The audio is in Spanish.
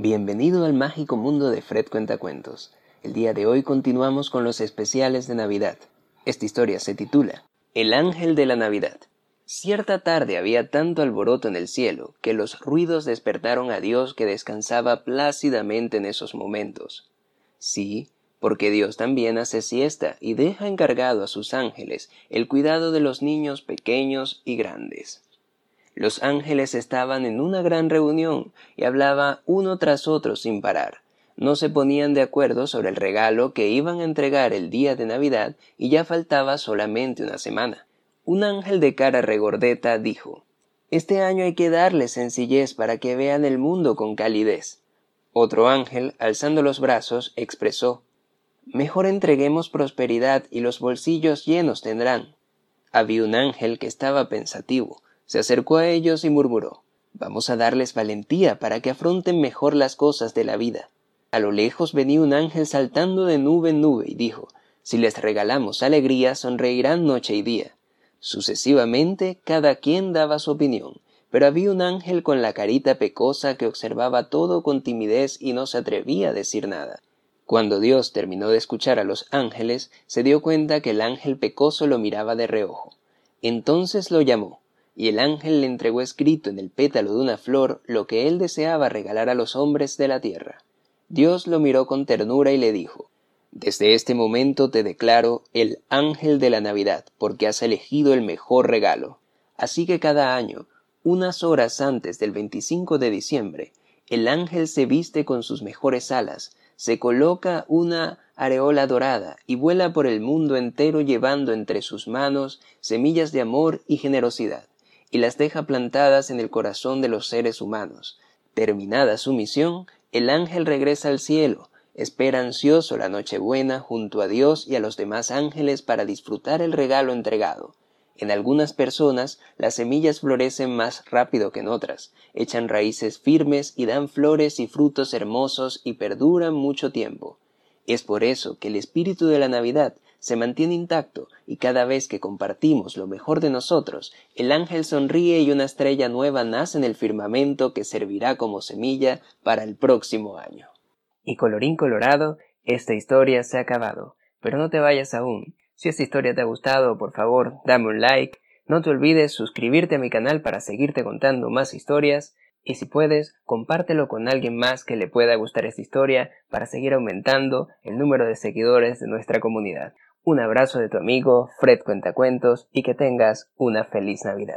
Bienvenido al mágico mundo de Fred Cuentacuentos. El día de hoy continuamos con los especiales de Navidad. Esta historia se titula El ángel de la Navidad. Cierta tarde había tanto alboroto en el cielo que los ruidos despertaron a Dios que descansaba plácidamente en esos momentos. Sí, porque Dios también hace siesta y deja encargado a sus ángeles el cuidado de los niños pequeños y grandes. Los ángeles estaban en una gran reunión y hablaba uno tras otro sin parar. No se ponían de acuerdo sobre el regalo que iban a entregar el día de Navidad y ya faltaba solamente una semana. Un ángel de cara regordeta dijo Este año hay que darle sencillez para que vean el mundo con calidez. Otro ángel, alzando los brazos, expresó Mejor entreguemos prosperidad y los bolsillos llenos tendrán. Había un ángel que estaba pensativo se acercó a ellos y murmuró Vamos a darles valentía para que afronten mejor las cosas de la vida. A lo lejos venía un ángel saltando de nube en nube y dijo Si les regalamos alegría, sonreirán noche y día. Sucesivamente, cada quien daba su opinión, pero había un ángel con la carita pecosa que observaba todo con timidez y no se atrevía a decir nada. Cuando Dios terminó de escuchar a los ángeles, se dio cuenta que el ángel pecoso lo miraba de reojo. Entonces lo llamó y el ángel le entregó escrito en el pétalo de una flor lo que él deseaba regalar a los hombres de la tierra. Dios lo miró con ternura y le dijo Desde este momento te declaro el ángel de la Navidad, porque has elegido el mejor regalo. Así que cada año, unas horas antes del 25 de diciembre, el ángel se viste con sus mejores alas, se coloca una areola dorada y vuela por el mundo entero llevando entre sus manos semillas de amor y generosidad y las deja plantadas en el corazón de los seres humanos. Terminada su misión, el ángel regresa al cielo, espera ansioso la Nochebuena junto a Dios y a los demás ángeles para disfrutar el regalo entregado. En algunas personas las semillas florecen más rápido que en otras, echan raíces firmes y dan flores y frutos hermosos y perduran mucho tiempo. Es por eso que el espíritu de la Navidad se mantiene intacto y cada vez que compartimos lo mejor de nosotros, el ángel sonríe y una estrella nueva nace en el firmamento que servirá como semilla para el próximo año. Y colorín colorado, esta historia se ha acabado. Pero no te vayas aún. Si esta historia te ha gustado, por favor, dame un like. No te olvides suscribirte a mi canal para seguirte contando más historias. Y si puedes, compártelo con alguien más que le pueda gustar esta historia para seguir aumentando el número de seguidores de nuestra comunidad. Un abrazo de tu amigo Fred Cuentacuentos y que tengas una feliz Navidad.